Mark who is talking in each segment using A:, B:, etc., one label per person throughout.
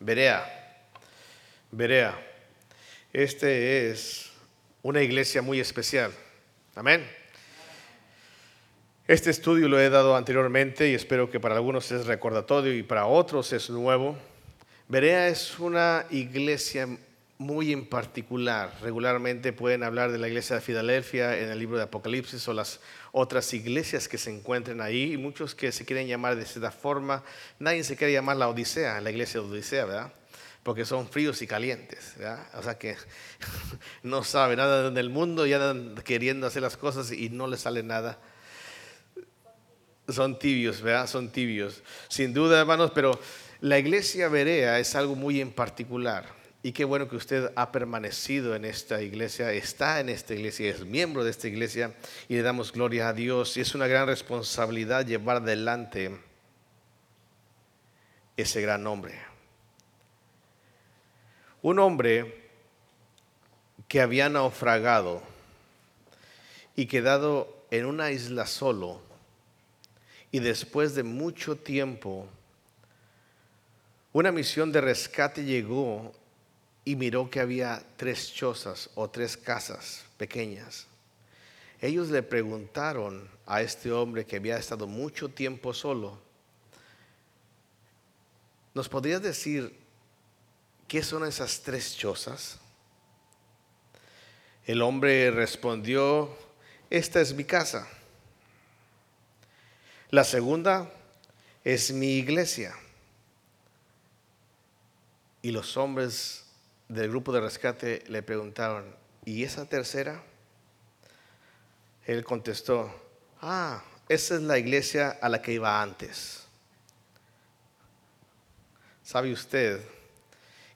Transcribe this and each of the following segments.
A: Berea. Berea. Este es una iglesia muy especial. Amén. Este estudio lo he dado anteriormente y espero que para algunos es recordatorio y para otros es nuevo. Berea es una iglesia muy en particular. Regularmente pueden hablar de la iglesia de Filadelfia en el libro de Apocalipsis o las otras iglesias que se encuentran ahí. Y muchos que se quieren llamar de esta forma, nadie se quiere llamar la Odisea, la iglesia de Odisea, ¿verdad? Porque son fríos y calientes, ¿verdad? O sea que no saben nada del mundo y andan queriendo hacer las cosas y no les sale nada. Son tibios, ¿verdad? Son tibios. Sin duda, hermanos, pero la iglesia Berea es algo muy en particular. Y qué bueno que usted ha permanecido en esta iglesia, está en esta iglesia, es miembro de esta iglesia y le damos gloria a Dios. Y es una gran responsabilidad llevar adelante ese gran hombre. Un hombre que había naufragado y quedado en una isla solo y después de mucho tiempo una misión de rescate llegó y miró que había tres chozas o tres casas pequeñas. Ellos le preguntaron a este hombre que había estado mucho tiempo solo, ¿nos podrías decir qué son esas tres chozas? El hombre respondió, esta es mi casa. La segunda es mi iglesia. Y los hombres del grupo de rescate le preguntaron, ¿y esa tercera? Él contestó, ah, esa es la iglesia a la que iba antes. ¿Sabe usted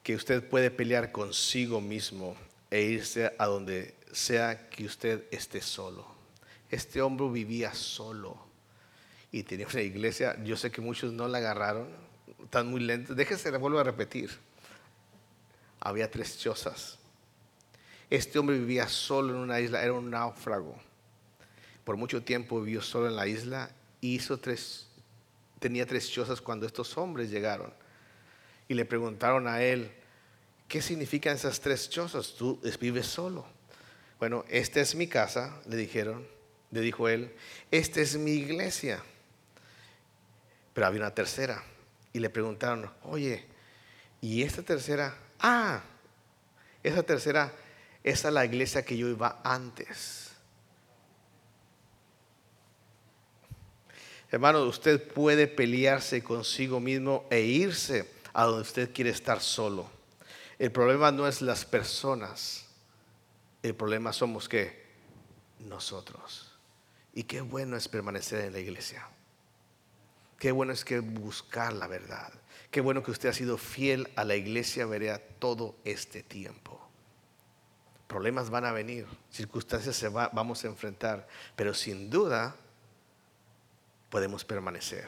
A: que usted puede pelear consigo mismo e irse a donde sea que usted esté solo? Este hombre vivía solo y tenía una iglesia, yo sé que muchos no la agarraron, están muy lentos, déjese, le vuelvo a repetir había tres chozas. Este hombre vivía solo en una isla, era un náufrago. Por mucho tiempo vivió solo en la isla y hizo tres, tenía tres chozas cuando estos hombres llegaron. Y le preguntaron a él, ¿qué significan esas tres chozas? Tú vives solo. Bueno, esta es mi casa, le dijeron, le dijo él, esta es mi iglesia. Pero había una tercera. Y le preguntaron, oye, ¿y esta tercera Ah, esa tercera, esa es la iglesia que yo iba antes. Hermano, usted puede pelearse consigo mismo e irse a donde usted quiere estar solo. El problema no es las personas, el problema somos que nosotros. Y qué bueno es permanecer en la iglesia. Qué bueno es que buscar la verdad. Qué bueno que usted ha sido fiel a la iglesia Berea todo este tiempo. Problemas van a venir, circunstancias se vamos a enfrentar, pero sin duda podemos permanecer.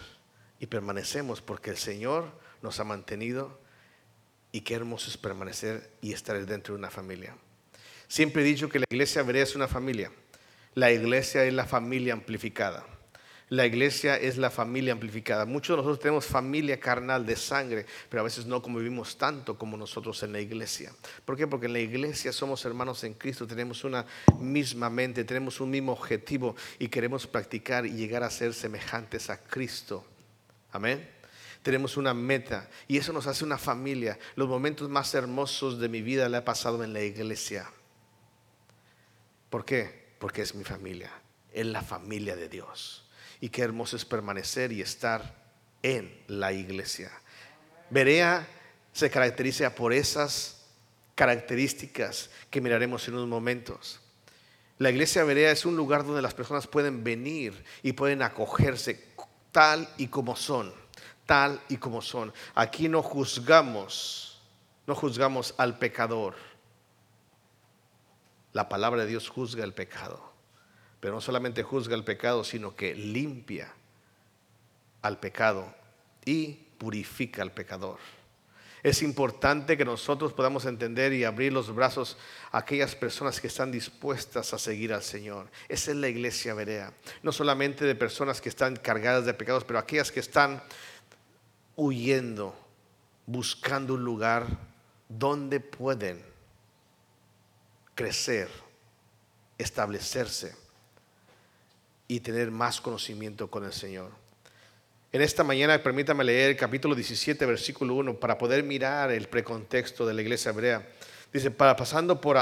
A: Y permanecemos porque el Señor nos ha mantenido y qué hermoso es permanecer y estar dentro de una familia. Siempre he dicho que la iglesia Berea es una familia. La iglesia es la familia amplificada. La iglesia es la familia amplificada. Muchos de nosotros tenemos familia carnal de sangre, pero a veces no convivimos tanto como nosotros en la iglesia. ¿Por qué? Porque en la iglesia somos hermanos en Cristo, tenemos una misma mente, tenemos un mismo objetivo y queremos practicar y llegar a ser semejantes a Cristo. Amén tenemos una meta y eso nos hace una familia. Los momentos más hermosos de mi vida le he pasado en la iglesia. ¿Por qué? Porque es mi familia, es la familia de Dios y qué hermoso es permanecer y estar en la iglesia. Berea se caracteriza por esas características que miraremos en unos momentos. La iglesia Berea es un lugar donde las personas pueden venir y pueden acogerse tal y como son, tal y como son. Aquí no juzgamos, no juzgamos al pecador. La palabra de Dios juzga el pecado pero no solamente juzga el pecado, sino que limpia al pecado y purifica al pecador. Es importante que nosotros podamos entender y abrir los brazos a aquellas personas que están dispuestas a seguir al Señor. Esa es la iglesia Berea. No solamente de personas que están cargadas de pecados, pero aquellas que están huyendo buscando un lugar donde pueden crecer, establecerse y tener más conocimiento con el Señor. En esta mañana permítame leer el capítulo 17, versículo 1, para poder mirar el precontexto de la iglesia hebrea. Dice, para pasando por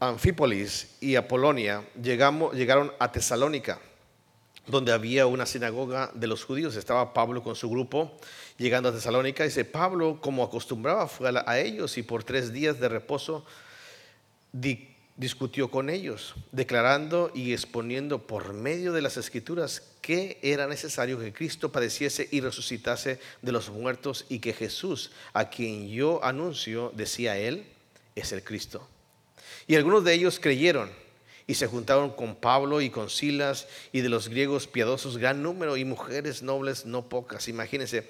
A: Anfípolis y Apolonia, llegamos, llegaron a Tesalónica, donde había una sinagoga de los judíos. Estaba Pablo con su grupo llegando a Tesalónica. Dice, Pablo, como acostumbraba, fue a ellos y por tres días de reposo discutió con ellos, declarando y exponiendo por medio de las escrituras que era necesario que Cristo padeciese y resucitase de los muertos y que Jesús, a quien yo anuncio, decía él, es el Cristo. Y algunos de ellos creyeron y se juntaron con Pablo y con Silas y de los griegos piadosos gran número y mujeres nobles no pocas. Imagínense,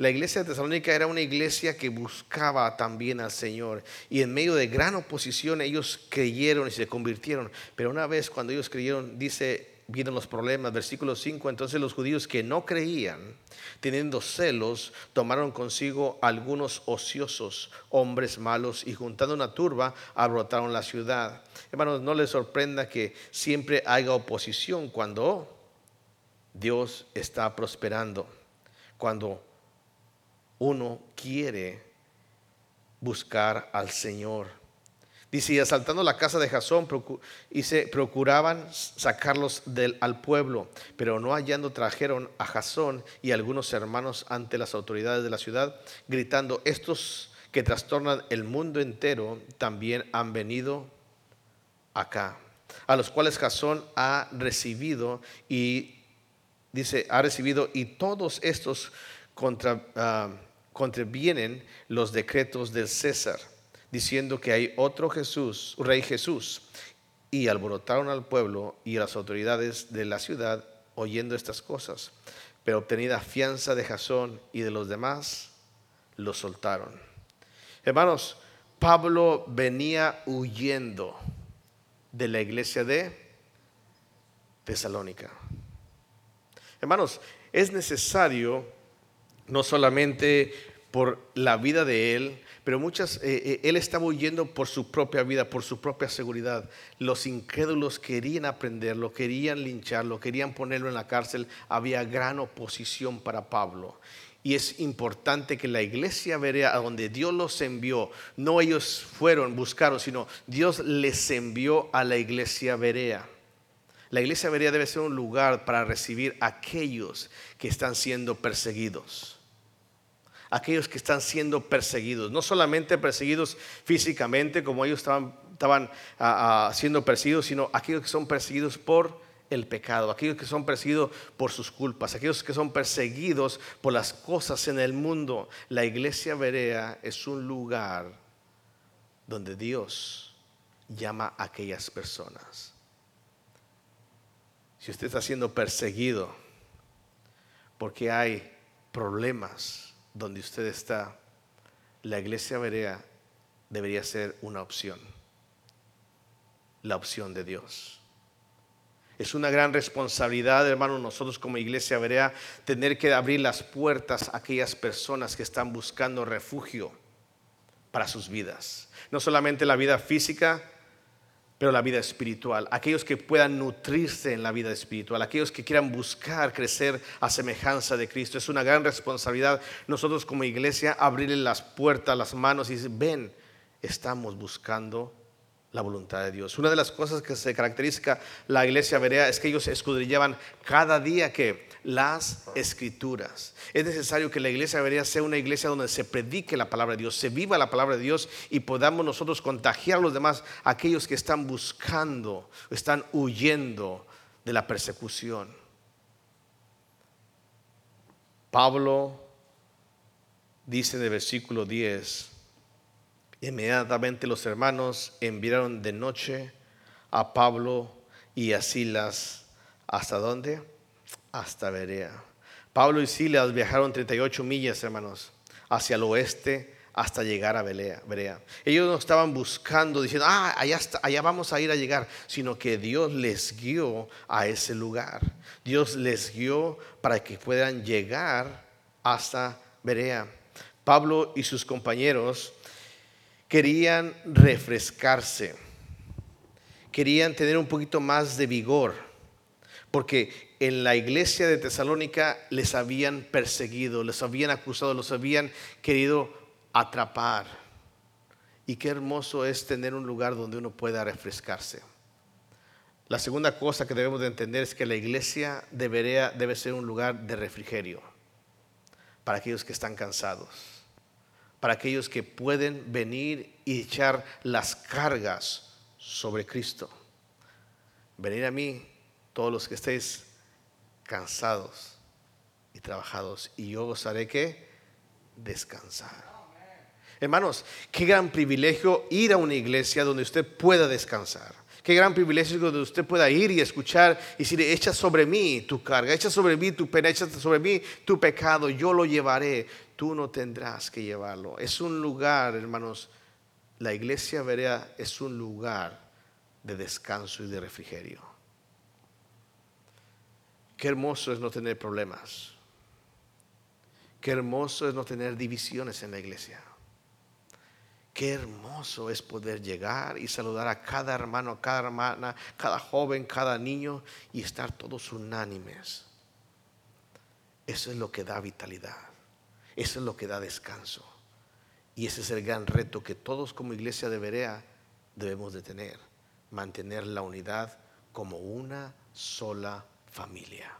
A: la iglesia de Tesalónica era una iglesia que buscaba también al Señor y en medio de gran oposición ellos creyeron y se convirtieron. Pero una vez cuando ellos creyeron, dice, vienen los problemas, versículo 5, entonces los judíos que no creían, teniendo celos, tomaron consigo algunos ociosos, hombres malos, y juntando una turba, abrotaron la ciudad. Hermanos, no les sorprenda que siempre haya oposición cuando Dios está prosperando, cuando uno quiere buscar al Señor. Dice, y asaltando la casa de Jasón, y se procuraban sacarlos del, al pueblo, pero no hallando trajeron a Jasón y algunos hermanos ante las autoridades de la ciudad, gritando, estos que trastornan el mundo entero también han venido acá, a los cuales Jasón ha recibido y dice, ha recibido y todos estos contra... Ah, contravienen los decretos del César, diciendo que hay otro Jesús, rey Jesús. Y alborotaron al pueblo y a las autoridades de la ciudad oyendo estas cosas. Pero obtenida fianza de Jasón y de los demás, lo soltaron. Hermanos, Pablo venía huyendo de la iglesia de Tesalónica. Hermanos, es necesario no solamente por la vida de él, pero muchas, eh, eh, él estaba huyendo por su propia vida, por su propia seguridad. Los incrédulos querían aprenderlo, querían lincharlo, querían ponerlo en la cárcel. Había gran oposición para Pablo. Y es importante que la iglesia vea a donde Dios los envió, no ellos fueron, buscaron, sino Dios les envió a la iglesia Berea. La iglesia Berea debe ser un lugar para recibir a aquellos que están siendo perseguidos aquellos que están siendo perseguidos, no solamente perseguidos físicamente como ellos estaban, estaban ah, ah, siendo perseguidos, sino aquellos que son perseguidos por el pecado, aquellos que son perseguidos por sus culpas, aquellos que son perseguidos por las cosas en el mundo. La iglesia Berea es un lugar donde Dios llama a aquellas personas. Si usted está siendo perseguido porque hay problemas, donde usted está, la iglesia berea debería ser una opción, la opción de Dios. Es una gran responsabilidad, hermano, nosotros como iglesia berea, tener que abrir las puertas a aquellas personas que están buscando refugio para sus vidas. No solamente la vida física, pero la vida espiritual, aquellos que puedan nutrirse en la vida espiritual, aquellos que quieran buscar crecer a semejanza de Cristo. Es una gran responsabilidad nosotros como iglesia abrirle las puertas, las manos y decir, ven, estamos buscando la voluntad de Dios. Una de las cosas que se caracteriza la iglesia berea es que ellos escudrillaban cada día que las escrituras. Es necesario que la iglesia berea sea una iglesia donde se predique la palabra de Dios, se viva la palabra de Dios y podamos nosotros contagiar a los demás, aquellos que están buscando, están huyendo de la persecución. Pablo dice en el versículo 10, Inmediatamente los hermanos enviaron de noche a Pablo y a Silas. ¿Hasta dónde? Hasta Berea. Pablo y Silas viajaron 38 millas, hermanos, hacia el oeste hasta llegar a Berea. Ellos no estaban buscando, diciendo, ah, allá, allá vamos a ir a llegar, sino que Dios les guió a ese lugar. Dios les guió para que puedan llegar hasta Berea. Pablo y sus compañeros querían refrescarse, querían tener un poquito más de vigor, porque en la iglesia de Tesalónica les habían perseguido, les habían acusado, los habían querido atrapar. Y qué hermoso es tener un lugar donde uno pueda refrescarse. La segunda cosa que debemos de entender es que la iglesia debería, debe ser un lugar de refrigerio para aquellos que están cansados, para aquellos que pueden venir y echar las cargas sobre Cristo. Venir a mí, todos los que estéis cansados y trabajados, y yo os haré que descansar. Hermanos, qué gran privilegio ir a una iglesia donde usted pueda descansar. Qué gran privilegio donde usted pueda ir y escuchar y decir, echa sobre mí tu carga, echa sobre mí tu pena, echa sobre mí tu pecado, yo lo llevaré, tú no tendrás que llevarlo. Es un lugar, hermanos, la iglesia verea es un lugar de descanso y de refrigerio. Qué hermoso es no tener problemas. Qué hermoso es no tener divisiones en la iglesia. Qué hermoso es poder llegar y saludar a cada hermano, cada hermana, cada joven, cada niño y estar todos unánimes. Eso es lo que da vitalidad. Eso es lo que da descanso. Y ese es el gran reto que todos como iglesia de Berea debemos de tener. Mantener la unidad como una sola familia.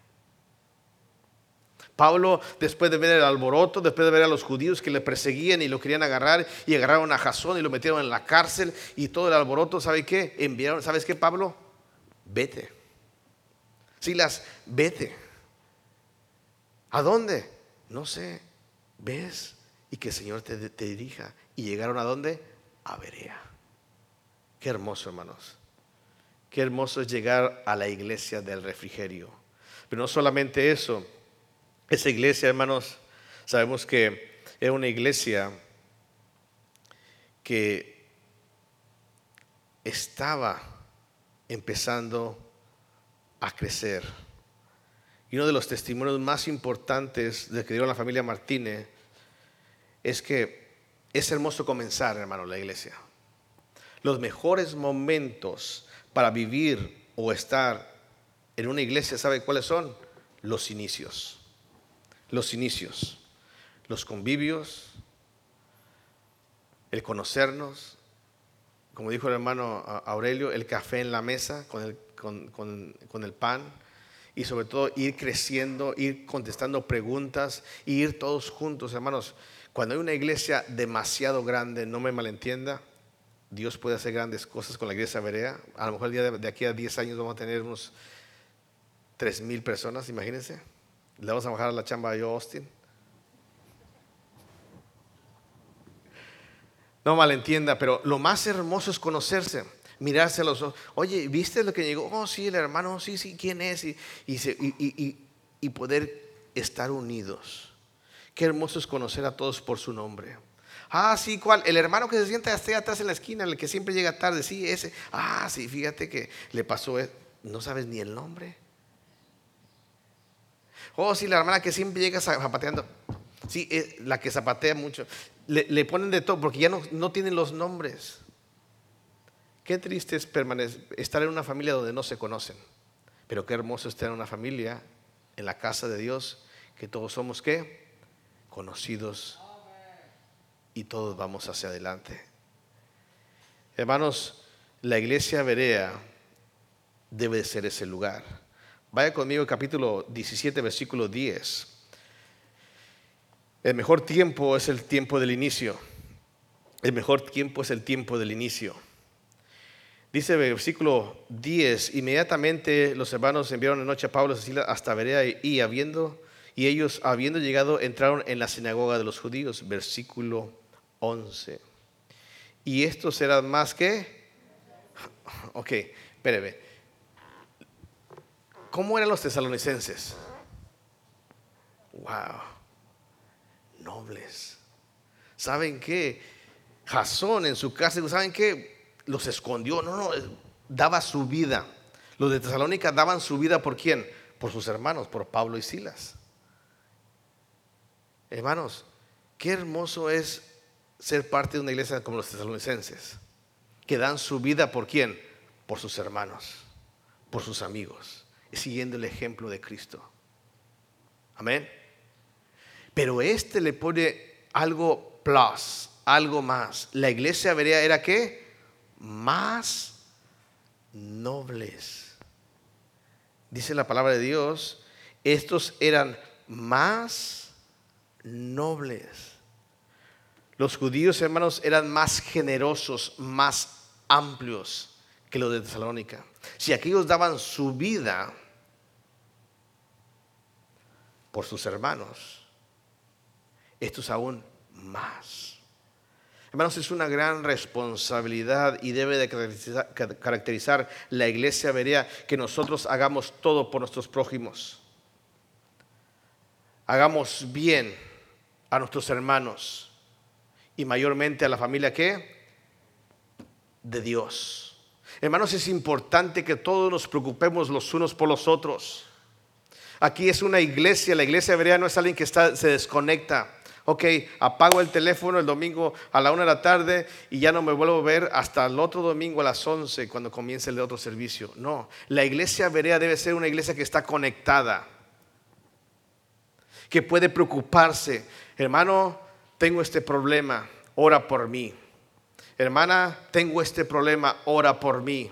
A: Pablo, después de ver el alboroto, después de ver a los judíos que le perseguían y lo querían agarrar, y agarraron a Jasón y lo metieron en la cárcel, y todo el alboroto, ¿sabe qué? Enviaron, ¿sabes qué, Pablo? Vete. Silas, vete. ¿A dónde? No sé. ¿Ves? Y que el Señor te, te dirija. ¿Y llegaron a dónde? A Berea. Qué hermoso, hermanos. Qué hermoso es llegar a la iglesia del refrigerio. Pero no solamente eso esa iglesia, hermanos, sabemos que era una iglesia que estaba empezando a crecer. Y uno de los testimonios más importantes de que dio la familia Martínez es que es hermoso comenzar, hermano, la iglesia. Los mejores momentos para vivir o estar en una iglesia, ¿sabe cuáles son? Los inicios los inicios, los convivios, el conocernos, como dijo el hermano Aurelio, el café en la mesa con el, con, el pan y sobre todo ir creciendo, ir contestando preguntas, ir todos juntos, hermanos. Cuando hay una iglesia demasiado grande, no me malentienda, Dios puede hacer grandes cosas con la iglesia Berea. A lo mejor el día de, aquí a 10 años vamos a tener unos 3 mil personas, imagínense. Le vamos a bajar la chamba a yo, Austin. No malentienda, pero lo más hermoso es conocerse, mirarse a los ojos. Oye, ¿viste lo que llegó? Oh, sí, el hermano, sí, sí, ¿quién es? Y, y, poder estar unidos. Qué hermoso es conocer a todos por su nombre. Ah, sí, ¿cuál? El hermano que se sienta atrás en la esquina, el que siempre llega tarde, sí, ese. Ah, sí, fíjate que le pasó, no sabes ni el nombre. Oh, sí, la hermana que siempre llega zapateando. Sí, la que zapatea mucho. Le, ponen de todo porque ya no, no tienen los nombres. Qué triste es estar en una familia donde no se conocen. Pero qué hermoso estar en una familia, en la casa de Dios, que todos somos qué? Conocidos y todos vamos hacia adelante. Hermanos, la iglesia Berea debe ser ese lugar. Vaya conmigo capítulo 17, versículo 10. El mejor tiempo es el tiempo del inicio. El mejor tiempo es el tiempo del inicio. Dice el versículo 10, inmediatamente los hermanos enviaron de noche a Pablo y hasta Berea y, habiendo, y ellos habiendo llegado entraron en la sinagoga de los judíos. Versículo 11. Y esto será más que... Ok, espéreme. ¿Cómo eran los tesalonicenses? Wow, nobles. ¿Saben qué? Jasón en su casa, ¿saben qué? Los escondió, no, no, daba su vida. Los de Tesalónica daban su vida por quién? Por sus hermanos, por Pablo y Silas. Hermanos, qué hermoso es ser parte de una iglesia como los tesalonicenses, que dan su vida por quién? Por sus hermanos, por sus amigos, siguiendo el ejemplo de Cristo. Amén. Pero este le pone algo plus, algo más. La iglesia vería era qué? Más nobles. Dice la palabra de Dios, estos eran más nobles. Los judíos, hermanos, eran más generosos, más amplios que los de Tesalónica. Si aquellos daban su vida por sus hermanos, estos aún más. Hermanos, es una gran responsabilidad y debe de caracterizar la iglesia vería que nosotros hagamos todo por nuestros prójimos. Hagamos bien a nuestros hermanos y mayormente a la familia que de Dios. Hermanos, es importante que todos nos preocupemos los unos por los otros. Aquí es una iglesia, la iglesia hebrea no es alguien que está, se desconecta. Ok, apago el teléfono el domingo a la una de la tarde y ya no me vuelvo a ver hasta el otro domingo a las once cuando comience el otro servicio. No, la iglesia verea debe ser una iglesia que está conectada, que puede preocuparse. Hermano, tengo este problema, ora por mí. Hermana, tengo este problema, ora por mí.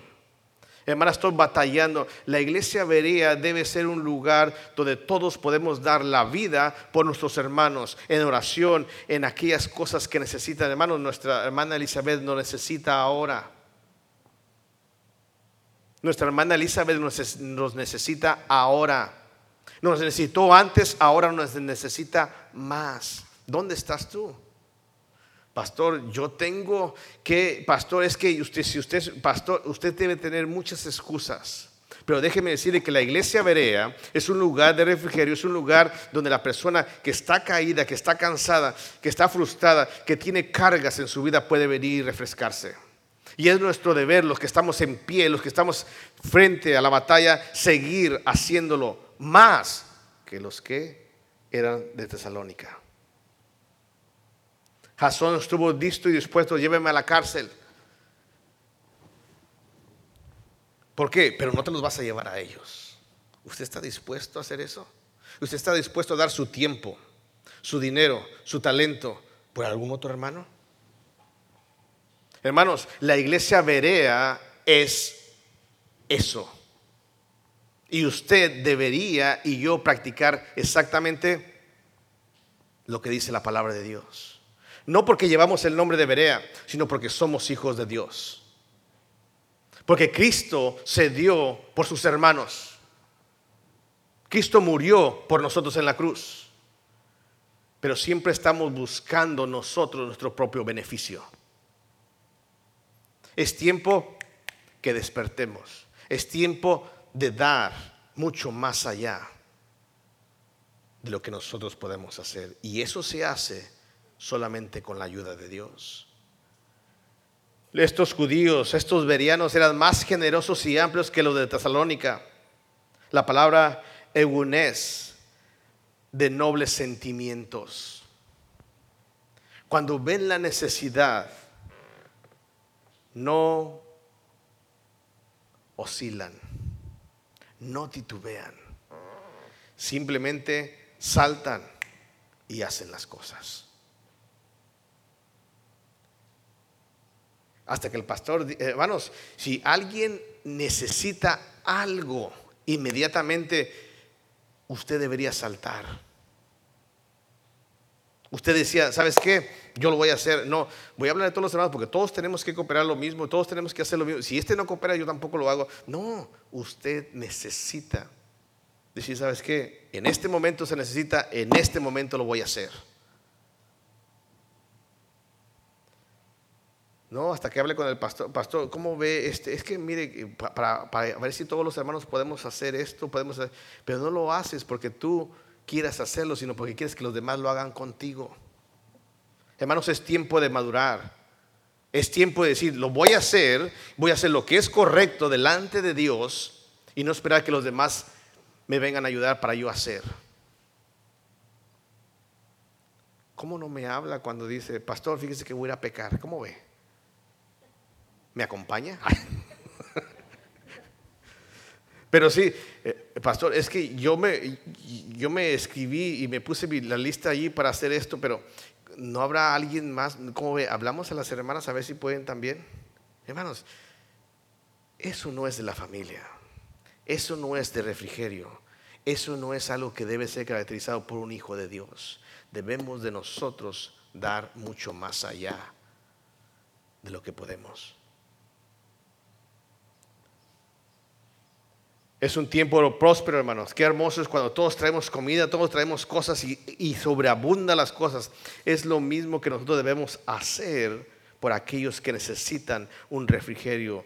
A: Hermana, estoy batallando. La iglesia vería debe ser un lugar donde todos podemos dar la vida por nuestros hermanos, en oración, en aquellas cosas que necesitan. Hermanos, nuestra hermana Elizabeth nos necesita ahora. Nuestra hermana Elizabeth nos necesita ahora. Nos necesitó antes, ahora nos necesita más. ¿Dónde estás tú? Pastor, yo tengo que, pastor, es que usted, si usted pastor, usted debe tener muchas excusas. Pero déjeme decirle que la iglesia Berea es un lugar de refrigerio, es un lugar donde la persona que está caída, que está cansada, que está frustrada, que tiene cargas en su vida puede venir y refrescarse. Y es nuestro deber, los que estamos en pie, los que estamos frente a la batalla, seguir haciéndolo más que los que eran de Tesalónica. Jasón estuvo listo y dispuesto, lléveme a la cárcel. ¿Por qué? Pero no te los vas a llevar a ellos. ¿Usted está dispuesto a hacer eso? ¿Usted está dispuesto a dar su tiempo, su dinero, su talento por algún otro hermano? Hermanos, la iglesia Berea es eso. Y usted debería y yo practicar exactamente lo que dice la palabra de Dios. No porque llevamos el nombre de Berea, sino porque somos hijos de Dios. Porque Cristo se dio por sus hermanos. Cristo murió por nosotros en la cruz. Pero siempre estamos buscando nosotros nuestro propio beneficio. Es tiempo que despertemos. Es tiempo de dar mucho más allá de lo que nosotros podemos hacer. Y eso se hace solamente con la ayuda de Dios. Estos judíos, estos verianos eran más generosos y amplios que los de Tesalónica. La palabra eunés de nobles sentimientos. Cuando ven la necesidad, no oscilan, no titubean, simplemente saltan y hacen las cosas. Hasta que el pastor, hermanos, si alguien necesita algo, inmediatamente usted debería saltar. Usted decía, ¿sabes qué? Yo lo voy a hacer. No, voy a hablar de todos los hermanos porque todos tenemos que cooperar lo mismo, todos tenemos que hacer lo mismo. Si este no coopera, yo tampoco lo hago. No, usted necesita decir, ¿sabes qué? En este momento se necesita, en este momento lo voy a hacer. No, hasta que hable con el pastor, pastor, ¿cómo ve este? Es que mire, para, ver si todos los hermanos podemos hacer esto, podemos pero no lo haces porque tú quieras hacerlo, sino porque quieres que los demás lo hagan contigo. Hermanos, es tiempo de madurar. Es tiempo de decir, lo voy a hacer, voy a hacer lo que es correcto delante de Dios y no esperar que los demás me vengan a ayudar para yo hacer. ¿Cómo no me habla cuando dice, pastor, fíjese que voy a pecar? ¿Cómo ve? ¿Me acompaña? Pero sí, eh, pastor, es que yo me, yo me escribí y me puse la lista allí para hacer esto, pero ¿no habrá alguien más? ¿Cómo ve? Hablamos a las hermanas a ver si pueden también. Hermanos, eso no es de la familia. Eso no es de refrigerio. Eso no es algo que debe ser caracterizado por un hijo de Dios. Debemos de nosotros dar mucho más allá de lo que podemos. Es un tiempo próspero, hermanos. Qué hermoso es cuando todos traemos comida, todos traemos cosas y, y sobreabunda las cosas. Es lo mismo que nosotros debemos hacer por aquellos que necesitan un refrigerio.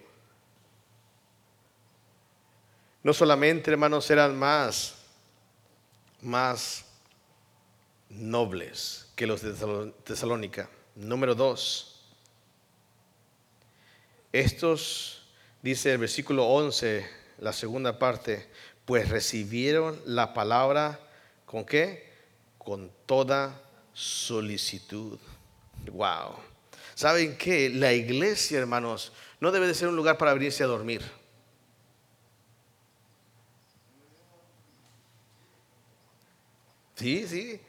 A: No solamente, hermanos, eran más, más nobles que los de Tesalónica. Número dos, estos, dice el versículo 11, la segunda parte, pues recibieron la palabra con qué? Con toda solicitud. Wow. ¿Saben qué? La iglesia, hermanos, no debe de ser un lugar para venirse a dormir. Sí, sí.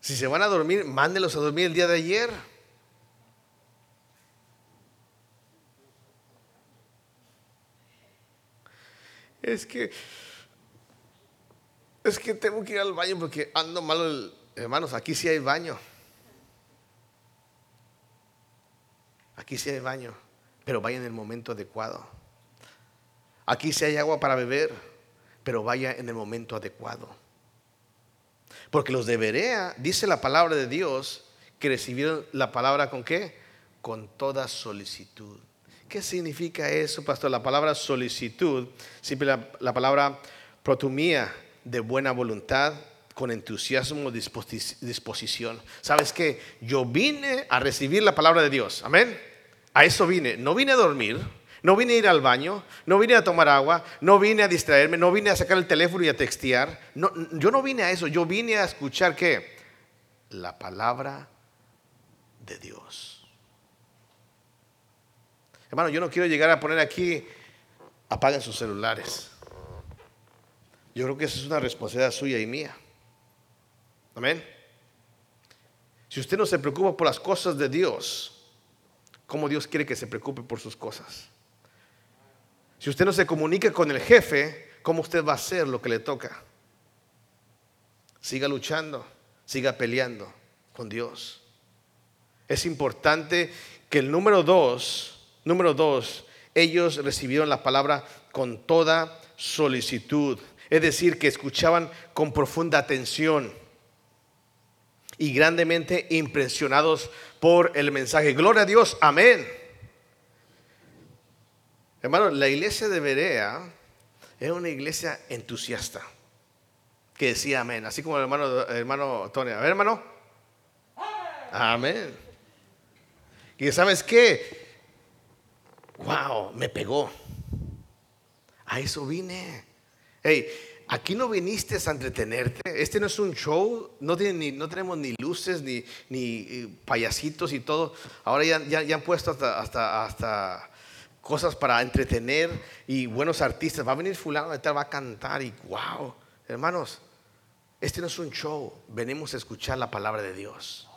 A: Si se van a dormir, mándelos a dormir el día de ayer. Es que, es que tengo que ir al baño porque ando malo. Hermanos, aquí sí hay baño. Aquí sí hay baño, pero vaya en el momento adecuado. Aquí sí hay agua para beber, pero vaya en el momento adecuado. Porque los de Berea, dice la palabra de Dios, que recibieron la palabra con qué? Con toda solicitud. ¿Qué significa eso, pastor? La palabra solicitud, siempre la, palabra protumía de buena voluntad, con entusiasmo, disposición. ¿Sabes qué? Yo vine a recibir la palabra de Dios. Amén. A eso vine. No vine a dormir. No vine a ir al baño, no vine a tomar agua, no vine a distraerme, no vine a sacar el teléfono y a textear. No, yo no vine a eso, yo vine a escuchar qué? La palabra de Dios. Hermano, yo no quiero llegar a poner aquí, apaguen sus celulares. Yo creo que esa es una responsabilidad suya y mía. Amén. Si usted no se preocupa por las cosas de Dios, ¿cómo Dios quiere que se preocupe por sus cosas? Si usted no se comunica con el jefe, ¿cómo usted va a hacer lo que le toca? Siga luchando, siga peleando con Dios. Es importante que el número dos Número dos, ellos recibieron la palabra con toda solicitud, es decir, que escuchaban con profunda atención y grandemente impresionados por el mensaje. Gloria a Dios, amén. Hermano, la iglesia de Berea era una iglesia entusiasta que decía amén, así como el hermano, hermano Tony. A ver, hermano. Amén. Y sabes qué? Wow, me pegó. A eso vine. Hey, aquí no viniste a entretenerte. Este no es un show. No, tiene no tenemos ni luces, ni, ni eh, payasitos y todo. Ahora ya, ya, han puesto hasta, hasta, hasta, cosas para entretener y buenos artistas. Va a venir fulano de tal, va a cantar y wow. Hermanos, este no es un show. Venimos a escuchar la palabra de Dios.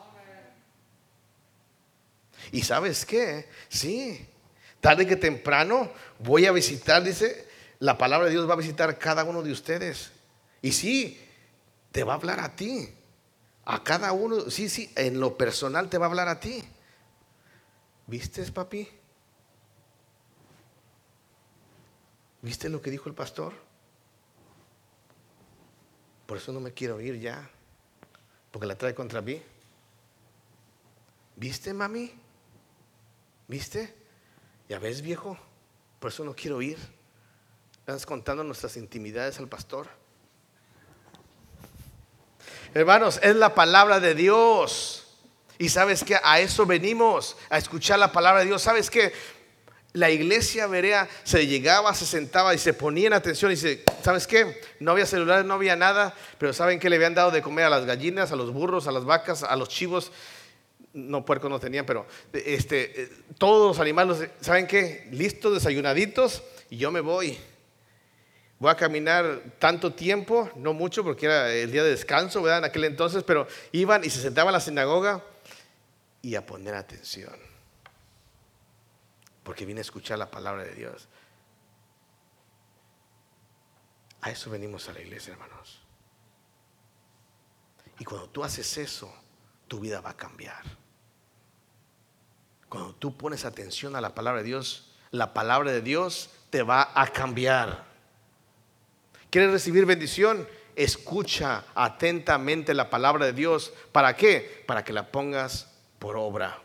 A: ¿Y sabes qué? Sí, tarde que temprano voy a visitar, dice, la palabra de Dios va a visitar cada uno de ustedes. Y sí, te va a hablar a ti. A cada uno, sí, sí, en lo personal te va a hablar a ti. ¿Viste, papi? ¿Viste lo que dijo el pastor? Por eso no me quiero ir ya, porque la trae contra mí. ¿Viste, mami? ¿Viste? Ya ves, viejo, por eso no quiero ir. Estás contando nuestras intimidades al pastor. Hermanos, es la palabra de Dios. Y sabes que a eso venimos, a escuchar la palabra de Dios. Sabes que la iglesia Berea se llegaba, se sentaba y se ponía en atención y dice, ¿sabes qué? No había celulares, no había nada, pero ¿saben qué le habían dado de comer a las gallinas, a los burros, a las vacas, a los chivos? No, puercos no tenían, pero este, todos los animales, ¿saben qué? Listos, desayunaditos, y yo me voy. Voy a caminar tanto tiempo, no mucho porque era el día de descanso, ¿verdad? En aquel entonces, pero iban y se sentaban en la sinagoga y a poner atención porque vine a escuchar la palabra de Dios. A eso venimos a la iglesia, hermanos. Y cuando tú haces eso, tu vida va a cambiar. Cuando tú pones atención a la palabra de Dios, la palabra de Dios te va a cambiar. ¿Quieres recibir bendición? Escucha atentamente la palabra de Dios. ¿Para qué? Para que la pongas por obra.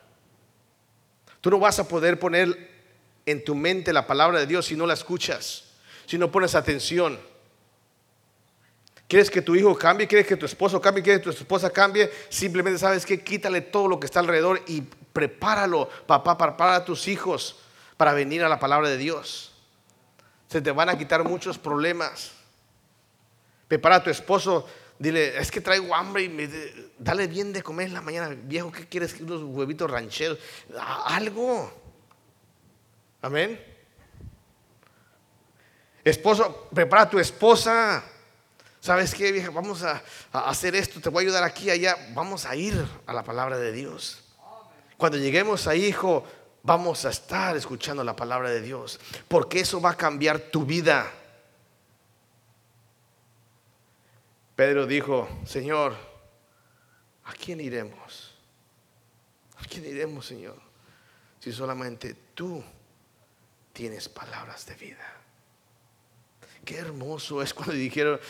A: Tú no vas a poder poner en tu mente la palabra de Dios si no la escuchas, si no pones atención. ¿Quieres que tu hijo cambie? ¿Quieres que tu esposo cambie? ¿Quieres que tu esposa cambie? Simplemente sabes que quítale todo lo que está alrededor y prepáralo, papá, prepara a tus hijos para venir a la palabra de Dios. Se te van a quitar muchos problemas. Prepara a tu esposo, dile, es que traigo hambre y dale bien de comer en la mañana. Viejo, ¿qué quieres? Unos huevitos rancheros. Algo. Amén. Esposo, prepara a tu esposa. ¿Sabes qué, vieja? Vamos a, hacer esto, te voy a ayudar aquí, allá. Vamos a ir a la palabra de Dios. Cuando lleguemos ahí, hijo, vamos a estar escuchando la palabra de Dios. Porque eso va a cambiar tu vida. Pedro dijo, Señor, ¿a quién iremos? ¿A quién iremos, Señor? Si solamente tú tienes palabras de vida. Qué hermoso es cuando dijeron,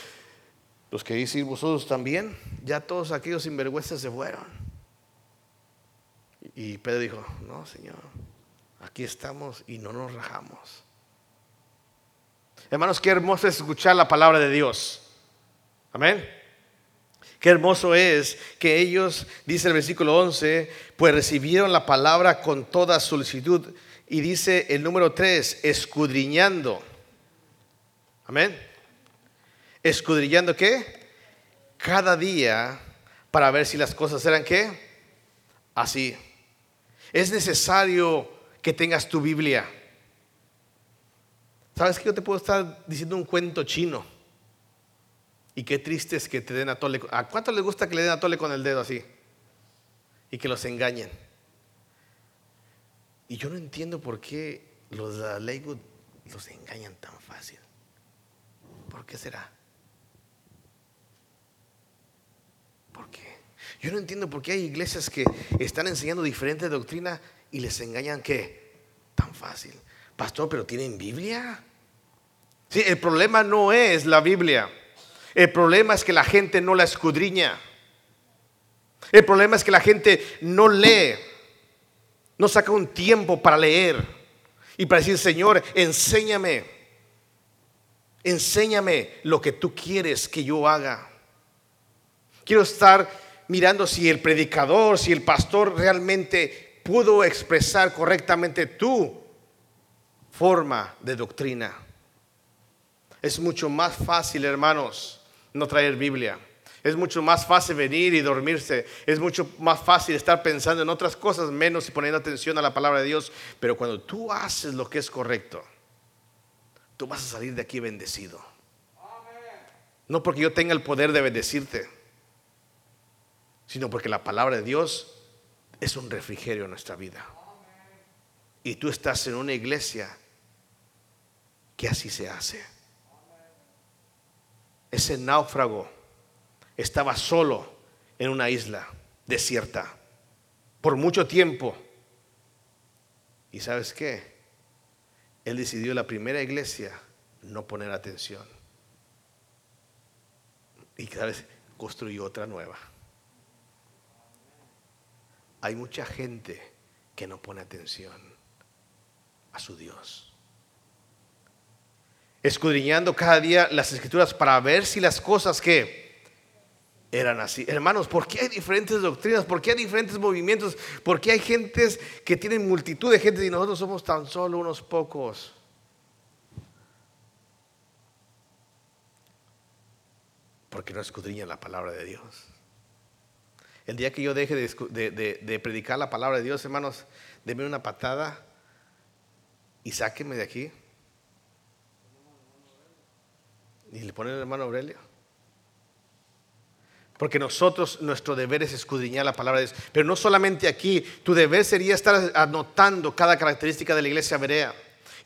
A: los que dicen vosotros también, ya todos aquellos sinvergüenzas se fueron. Y Pedro dijo, no, Señor, aquí estamos y no nos rajamos. Hermanos, qué hermoso es escuchar la palabra de Dios. Amén. Qué hermoso es que ellos, dice el versículo 11, pues recibieron la palabra con toda solicitud y dice el número 3, escudriñando. Amén. Escudriñando qué? Cada día para ver si las cosas eran qué? Así. Es necesario que tengas tu Biblia. ¿Sabes que yo te puedo estar diciendo un cuento chino? Y qué triste es que te den a tole. ¿A cuánto les gusta que le den a tole con el dedo así? Y que los engañen. Y yo no entiendo por qué los de Lakewood los engañan tan fácil. ¿Por qué será? ¿Por qué? Yo no entiendo por qué hay iglesias que están enseñando diferente doctrina y les engañan qué? Tan fácil. Pastor, pero tienen Biblia. Sí, el problema no es la Biblia. El problema es que la gente no la escudriña. El problema es que la gente no lee no saca un tiempo para leer y para decir, Señor, enséñame, enséñame lo que tú quieres que yo haga. Quiero estar mirando si el predicador, si el pastor realmente pudo expresar correctamente tu forma de doctrina. Es mucho más fácil, hermanos, no traer Biblia. Es mucho más fácil venir y dormirse. Es mucho más fácil estar pensando en otras cosas menos y poniendo atención a la palabra de Dios. Pero cuando tú haces lo que es correcto, tú vas a salir de aquí bendecido. No porque yo tenga el poder de bendecirte, sino porque la palabra de Dios es un refrigerio en nuestra vida. Y tú estás en una iglesia que así se hace. Ese náufrago estaba solo en una isla desierta por mucho tiempo. ¿Y sabes qué? Él decidió la primera iglesia no poner atención. Y sabes, construyó otra nueva. Hay mucha gente que no pone atención a su Dios. Escudriñando cada día las escrituras para ver si las cosas que eran así. Hermanos, ¿por qué hay diferentes doctrinas? ¿Por qué hay diferentes movimientos? ¿Por qué hay gentes que tienen multitud de gente y nosotros somos tan solo unos pocos? Porque no escudriñan la palabra de Dios. El día que yo deje de, predicar la palabra de Dios, hermanos, denme una patada y sáquenme de aquí. Y le ponen el hermano Aurelio. Porque nosotros, nuestro deber es escudriñar la palabra de Dios. Pero no solamente aquí, tu deber sería estar anotando cada característica de la iglesia berea.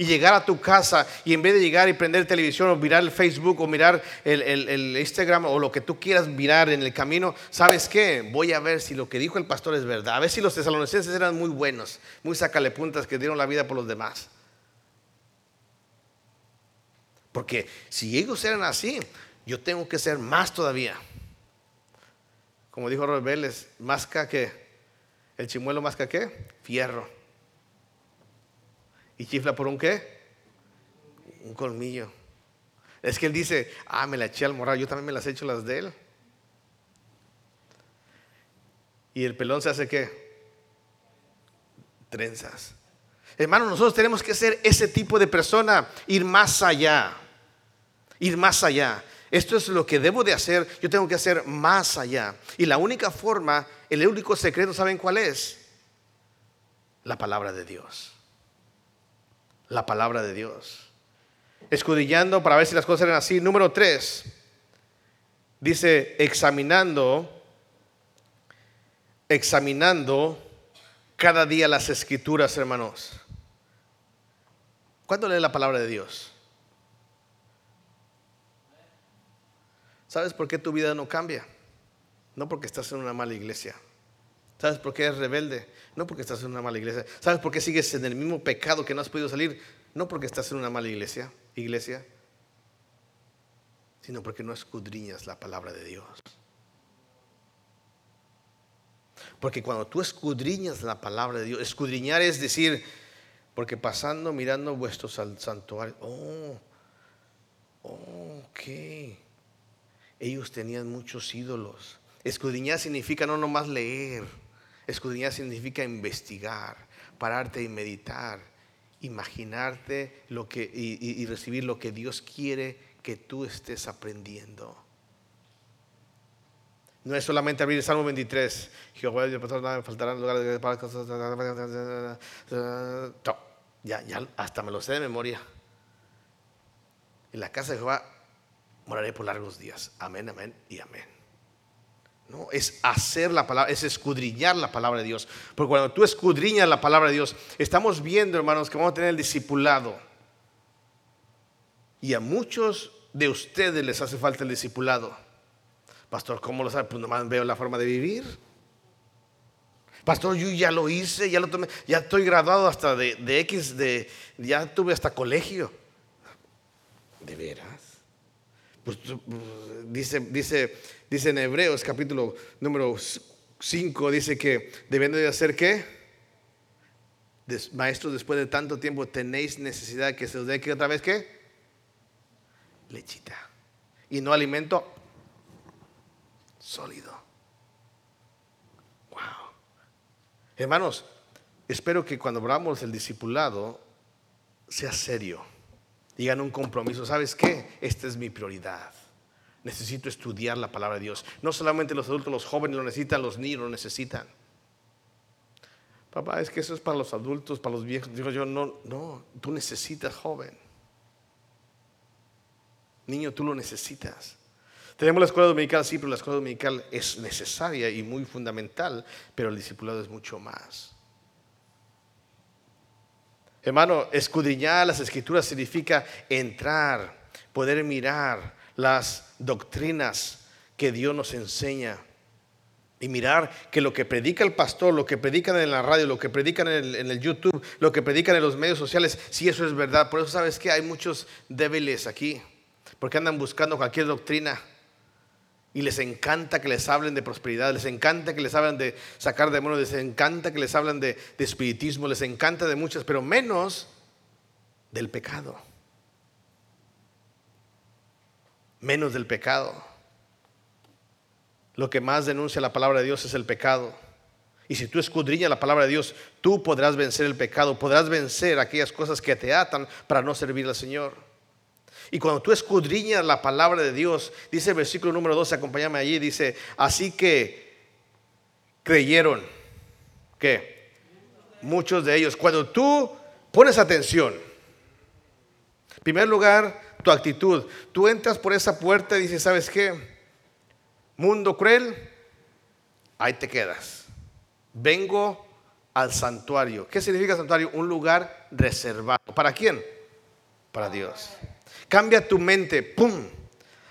A: Y llegar a tu casa y en vez de llegar y prender televisión o mirar el Facebook o mirar el, Instagram o lo que tú quieras mirar en el camino, ¿sabes qué? Voy a ver si lo que dijo el pastor es verdad. A ver si los tesalonicenses eran muy buenos, muy puntas que dieron la vida por los demás. Porque si ellos eran así, yo tengo que ser más todavía como dijo Robert Vélez, masca que, el chimuelo masca qué? Fierro. ¿Y chifla por un qué? Un colmillo. Es que él dice, ah, me la eché al moral, yo también me las he hecho las de él. Y el pelón se hace qué? Trenzas. Hermano, nosotros tenemos que ser ese tipo de persona, ir más allá, ir más allá. Esto es lo que debo de hacer, yo tengo que hacer más allá. Y la única forma, el único secreto, ¿saben cuál es? La palabra de Dios. La palabra de Dios. Escudillando para ver si las cosas eran así. Número tres, dice, examinando, examinando cada día las escrituras, hermanos. ¿Cuándo lee la palabra de Dios? ¿Sabes por qué tu vida no cambia? No porque estás en una mala iglesia. ¿Sabes por qué eres rebelde? No porque estás en una mala iglesia. ¿Sabes por qué sigues en el mismo pecado que no has podido salir? No porque estás en una mala iglesia, iglesia, sino porque no escudriñas la palabra de Dios. Porque cuando tú escudriñas la palabra de Dios, escudriñar es decir, porque pasando, mirando vuestros santuarios, oh, ok. Ellos tenían muchos ídolos. Escudriñar significa no nomás leer. Escudriñar significa investigar, pararte y meditar, imaginarte lo que, y, recibir lo que Dios quiere que tú estés aprendiendo. No es solamente abrir el Salmo 23. Jehová, me faltarán de ya, ya, hasta me lo sé de memoria. En la casa de Jehová moraré por largos días. Amén, amén y amén. No, es hacer la palabra, es escudriñar la palabra de Dios. Porque cuando tú escudriñas la palabra de Dios, estamos viendo, hermanos, que vamos a tener el discipulado. Y a muchos de ustedes les hace falta el discipulado. Pastor, ¿cómo lo sabe? Pues nomás veo la forma de vivir. Pastor, yo ya lo hice, ya lo tomé, ya estoy graduado hasta de, de X, de, ya tuve hasta colegio. ¿De veras? Pues, dice, dice, dice en Hebreos capítulo número 5, dice que debiendo de hacer qué? maestros, después de tanto tiempo tenéis necesidad que se os dé que otra vez qué? Lechita. Y no alimento sólido. Wow. Hermanos, espero que cuando hablamos el discipulado sea serio digan un compromiso, ¿sabes qué? Esta es mi prioridad. Necesito estudiar la palabra de Dios. No solamente los adultos, los jóvenes lo necesitan, los niños lo necesitan. Papá, es que eso es para los adultos, para los viejos. Digo yo, no, no, tú necesitas joven. Niño, tú lo necesitas. Tenemos la escuela dominical, sí, pero la escuela dominical es necesaria y muy fundamental, pero el discipulado es mucho más. Hermano, escudriñar las escrituras significa entrar, poder mirar las doctrinas que Dios nos enseña. Y mirar que lo que predica el pastor, lo que predican en la radio, lo que predican en el, YouTube, lo que predican en los medios sociales, si eso es verdad. Por eso sabes que hay muchos débiles aquí, porque andan buscando cualquier doctrina y les encanta que les hablen de prosperidad, les encanta que les hablen de sacar demonios, les encanta que les hablen de, de espiritismo, les encanta de muchas, pero menos del pecado. Menos del pecado. lo que más denuncia la palabra de Dios es el pecado. Y si tú escudriñas la palabra de Dios, tú podrás vencer el pecado, podrás vencer aquellas cosas que te atan para no servir al Señor. Y cuando tú escudriñas la palabra de Dios, dice el versículo número 12, acompáñame allí, dice, así que creyeron que muchos de ellos, cuando tú pones atención, en primer lugar, tu actitud, tú entras por esa puerta y dices, ¿sabes qué? Mundo cruel, ahí te quedas. Vengo al santuario. ¿Qué significa santuario? Un lugar reservado. ¿Para quién? Para Dios. Cambia tu mente, ¡pum!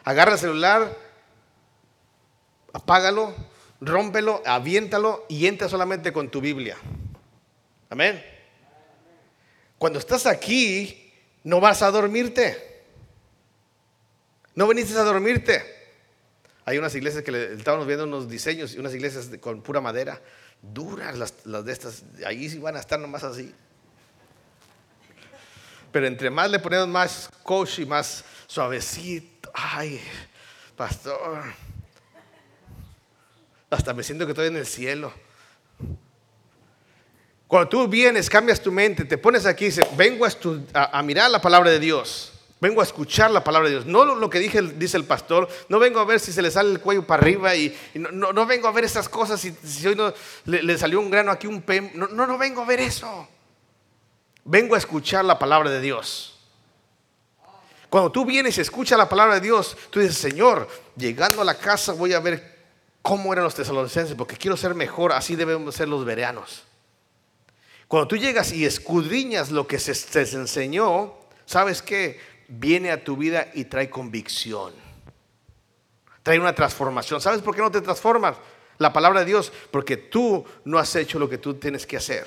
A: Agarra el celular, apágalo, rómpelo, aviéntalo y entra solamente con tu Biblia. Amén. Cuando estás aquí, no vas a dormirte. No viniste a dormirte. Hay unas iglesias que le, estábamos viendo unos diseños, y unas iglesias con pura madera, duras las, las de estas, ahí sí van a estar nomás así. Pero entre más le ponemos más coach y más suavecito, ay, pastor, hasta me siento que estoy en el cielo. Cuando tú vienes, cambias tu mente, te pones aquí y dices, vengo a, mirar la palabra de Dios. Vengo a escuchar la palabra de Dios. No lo que dice el pastor. No vengo a ver si se le sale el cuello para arriba. Y, no, no, vengo a ver esas cosas. Si, si hoy no, le, salió un grano aquí, un pem. No, no, no vengo a ver eso. Vengo a escuchar la palabra de Dios. Cuando tú vienes y escuchas la palabra de Dios, tú dices, Señor, llegando a la casa voy a ver cómo eran los tesalonicenses, porque quiero ser mejor, así debemos ser los vereanos. Cuando tú llegas y escudriñas lo que se, se enseñó, ¿sabes qué? viene a tu vida y trae convicción. Trae una transformación. ¿Sabes por qué no te transformas? La palabra de Dios, porque tú no has hecho lo que tú tienes que hacer.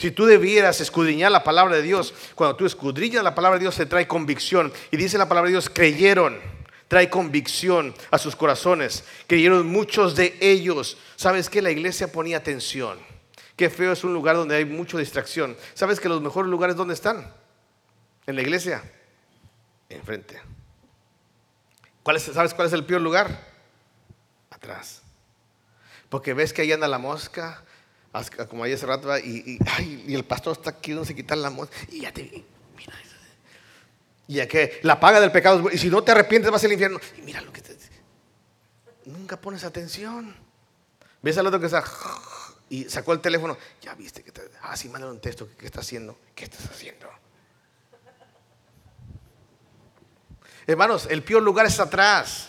A: Si tú debieras escudriñar la palabra de Dios, cuando tú escudriñas la palabra de Dios, se trae convicción. Y dice la palabra de Dios, creyeron, trae convicción a sus corazones. Creyeron muchos de ellos. ¿Sabes que la iglesia ponía atención? Qué feo es un lugar donde hay mucha distracción. ¿Sabes que los mejores lugares dónde están? En la iglesia, enfrente. ¿Cuál ¿Sabes cuál es el peor lugar? Atrás. Porque ves que ahí anda la mosca, como ahí hace rato, y, y, el pastor está queriendo quitar la mosca, y ya te mira. Y ya que la paga del pecado, y si no te arrepientes vas al infierno, y mira lo que te... Nunca pones atención. Ves al otro que está, y sacó el teléfono, ya viste que te... Ah, sí, manda un texto, ¿qué está haciendo? ¿Qué estás haciendo? Hermanos, el peor lugar es atrás.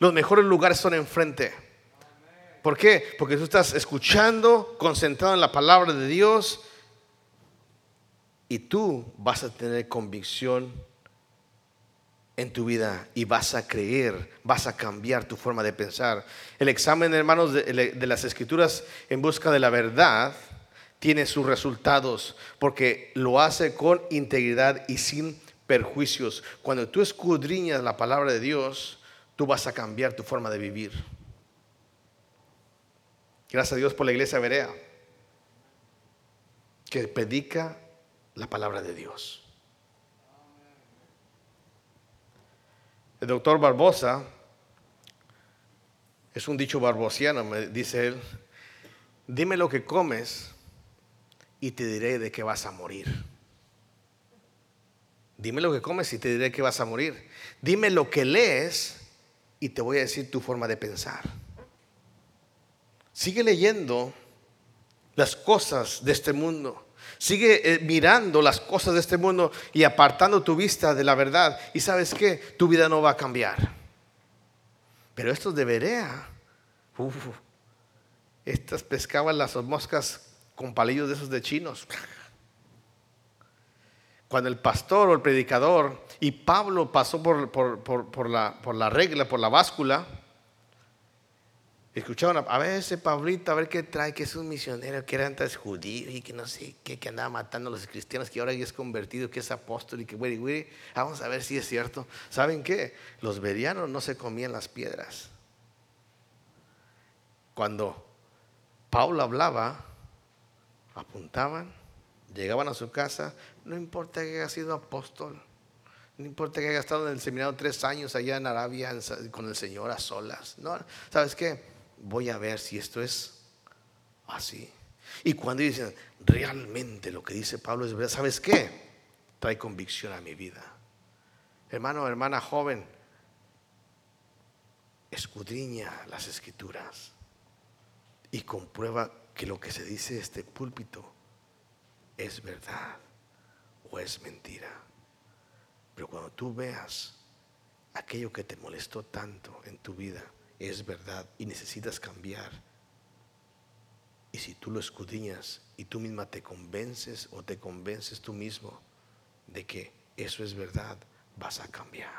A: Los mejores lugares son enfrente. ¿Por qué? Porque tú estás escuchando, concentrado en la palabra de Dios y tú vas a tener convicción en tu vida y vas a creer, vas a cambiar tu forma de pensar. El examen, hermanos, de, de las escrituras en busca de la verdad tiene sus resultados porque lo hace con integridad y sin perjuicios. Cuando tú escudriñas la palabra de Dios, tú vas a cambiar tu forma de vivir. Gracias a Dios por la iglesia Berea, que predica la palabra de Dios. El doctor Barbosa, es un dicho barbosiano, me dice él, dime lo que comes y te diré de qué vas a morir. Dime lo que comes y te diré que vas a morir. Dime lo que lees y te voy a decir tu forma de pensar. Sigue leyendo las cosas de este mundo. Sigue eh, mirando las cosas de este mundo y apartando tu vista de la verdad. Y sabes que tu vida no va a cambiar. Pero estos de Berea, estas pescaban las moscas con palillos de esos de chinos cuando el pastor o el predicador, y Pablo pasó por la regla, por la báscula, escuchaban a, ver ese Pablito, a ver qué trae, que es un misionero, que era antes judío y que no sé qué, que andaba matando a los cristianos, que ahora ya es convertido, que es apóstol y que güey, güey, vamos a ver si es cierto. ¿Saben qué? Los verianos no se comían las piedras. Cuando Pablo hablaba, apuntaban, llegaban a su casa, no importa que haya sido apóstol, No importa que haya estado en el seminario tres años allá en Arabia con el Señor a solas. No, ¿sabes qué? Voy a ver si esto es así. Y cuando dicen, realmente lo que dice Pablo es verdad, ¿sabes qué? Trae convicción a mi vida. Hermano, hermana joven, escudriña las escrituras y comprueba que lo que se dice este púlpito es verdad o es mentira. Pero cuando tú veas aquello que te molestó tanto en tu vida es verdad y necesitas cambiar, y si tú lo escudriñas y tú misma te convences o te convences tú mismo de que eso es verdad, vas a cambiar.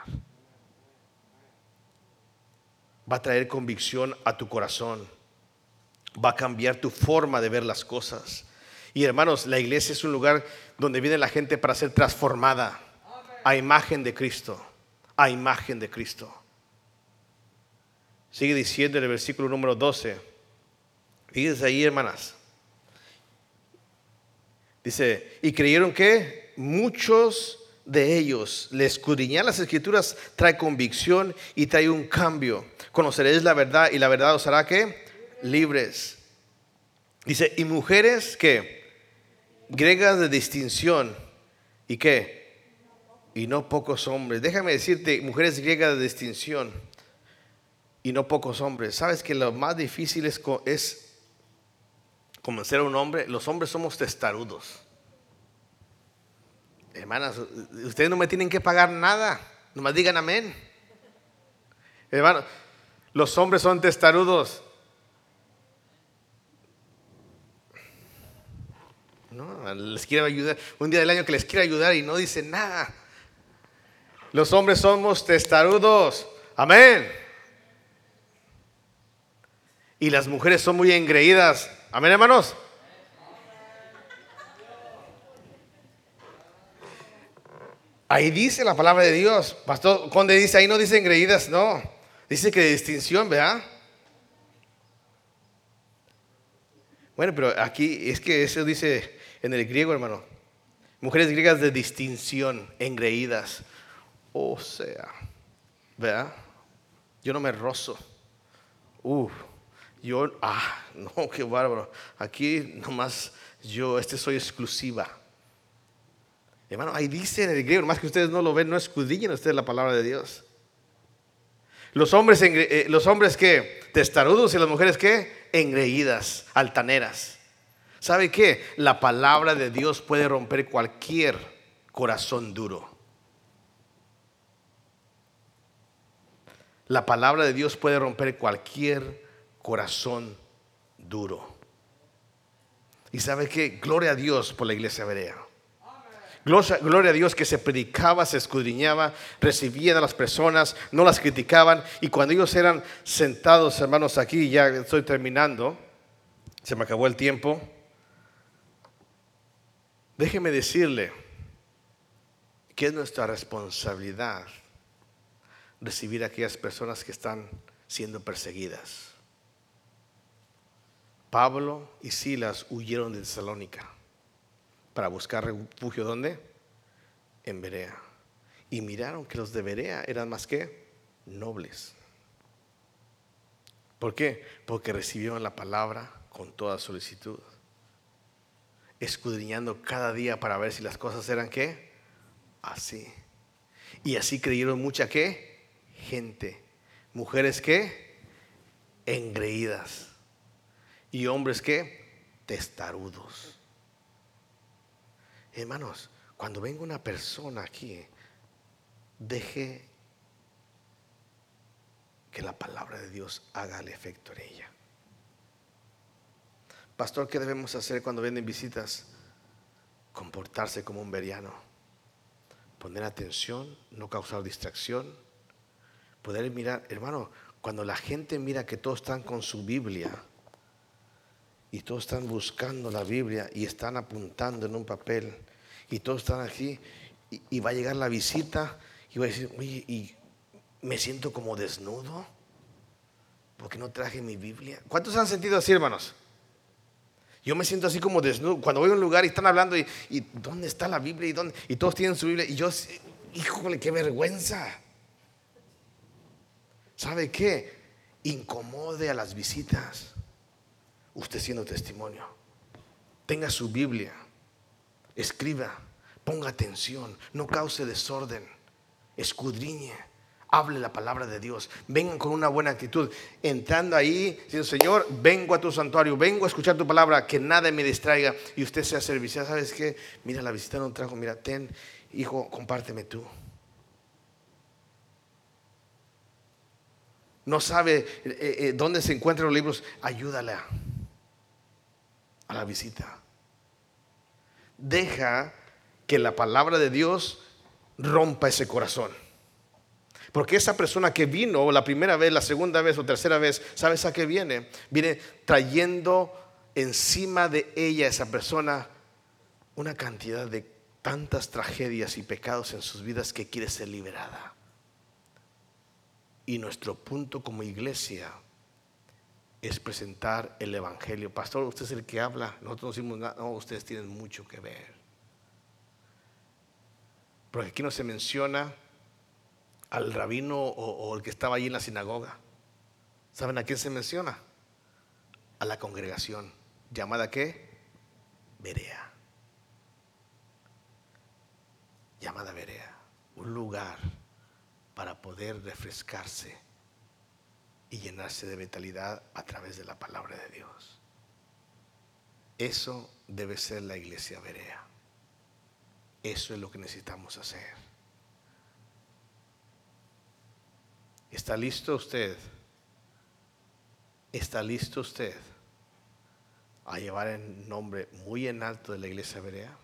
A: Va a traer convicción a tu corazón. Va a cambiar tu forma de ver las cosas. Y hermanos, la iglesia es un lugar donde viene la gente para ser transformada a imagen de Cristo. A imagen de Cristo. Sigue diciendo en el versículo número 12 Fíjense ahí, hermanas. Dice, y creyeron que muchos de ellos, le escudriñar las escrituras trae convicción y trae un cambio. Conoceréis la verdad y la verdad os hará que libres. Dice, y mujeres que griegas de distinción y qué? Y no pocos hombres. Déjame decirte, mujeres griegas de distinción y no pocos hombres. Sabes que lo más difícil es, es convencer a un hombre, los hombres somos testarudos. Hermanas, ustedes no me tienen que pagar nada, nomás digan amén. Hermano, los hombres son testarudos. No, les quiero ayudar. Un día del año que les quiero ayudar y no dicen nada. Los hombres somos testarudos. Amén. Y las mujeres son muy engreídas. Amén, hermanos. Ahí dice la palabra de Dios. Pastor Conde dice, ahí no dice engreídas, no. Dice que de distinción, ¿verdad? Bueno, pero aquí es que eso dice en el griego, hermano. Mujeres griegas de distinción, engreídas. O sea, ¿verdad? Yo no me rozo. Uf. Yo, ah, no, qué bárbaro. Aquí nomás yo, este soy exclusiva. Hermano, ahí dice en el griego, más que ustedes no lo ven, no escudillen ustedes la palabra de Dios. Los hombres, eh, los hombres que testarudos y las mujeres que engreídas, altaneras. ¿Sabe qué? La palabra de Dios puede romper cualquier corazón duro. La palabra de Dios puede romper cualquier corazón duro. Y sabe que gloria a Dios por la iglesia berea. Gloria, a Dios que se predicaba, se escudriñaba, recibían a las personas, no las criticaban. Y cuando ellos eran sentados, hermanos, aquí, ya estoy terminando, se me acabó el tiempo. Déjeme decirle que es nuestra responsabilidad recibir a aquellas personas que están siendo perseguidas. Pablo y Silas huyeron de Tesalónica para buscar refugio ¿dónde? En Berea. Y miraron que los de Berea eran más que nobles. ¿Por qué? Porque recibieron la palabra con toda solicitud. Escudriñando cada día para ver si las cosas eran qué? Así. Y así creyeron mucha qué? Gente. Mujeres que engreídas y hombres que testarudos. Hermanos, cuando venga una persona aquí, deje que la palabra de Dios haga el efecto en ella. Pastor, ¿qué debemos hacer cuando vienen visitas? Comportarse como un veriano, poner atención, no causar distracción, poder mirar, hermano, cuando la gente mira que todos están con su Biblia, y todos están buscando la Biblia y están apuntando en un papel y todos están aquí y, va a llegar la visita y va a decir, oye, y me siento como desnudo porque no traje mi Biblia. ¿Cuántos han sentido así, hermanos? Yo me siento así como desnudo. Cuando voy a un lugar y están hablando y, ¿dónde está la Biblia? ¿Y, dónde? y todos tienen su Biblia y yo híjole, qué vergüenza. ¿Sabe qué? Incomode a las visitas. Usted siendo testimonio. Tenga su Biblia. Escriba. Ponga atención. No cause desorden. Escudriñe hable la palabra de Dios. Vengan con una buena actitud. Entrando ahí, diciendo, Señor, vengo a tu santuario, vengo a escuchar tu palabra, que nada me distraiga y usted sea servicial. ¿Sabes qué? Mira, la visita no trajo, mira, ten, hijo, compárteme tú. No sabe eh, eh, dónde se encuentran los libros, ayúdala la visita. Deja que la palabra de Dios rompa ese corazón. Porque esa persona que vino la primera vez, la segunda vez o tercera vez, ¿sabes a qué viene? Viene trayendo encima de ella, esa persona, una cantidad de tantas tragedias y pecados en sus vidas que quiere ser liberada. Y nuestro punto como iglesia es presentar el Evangelio. Pastor, usted es el que habla, nosotros no decimos nada, no, ustedes tienen mucho que ver. Porque aquí no se menciona al rabino o, el que estaba allí en la sinagoga. ¿Saben a quién se menciona? A la congregación. ¿Llamada qué? Berea. Llamada Berea. Un lugar para poder refrescarse y llenarse de vitalidad a través de la palabra de Dios. Eso debe ser la iglesia Berea. Eso es lo que necesitamos hacer. ¿Está listo usted? ¿Está listo usted a llevar el nombre muy en alto de la iglesia Berea?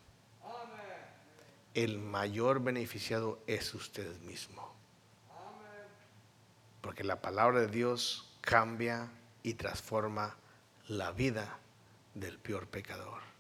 A: El mayor beneficiado es usted mismo. Porque la palabra de Dios cambia y transforma la vida del peor pecador.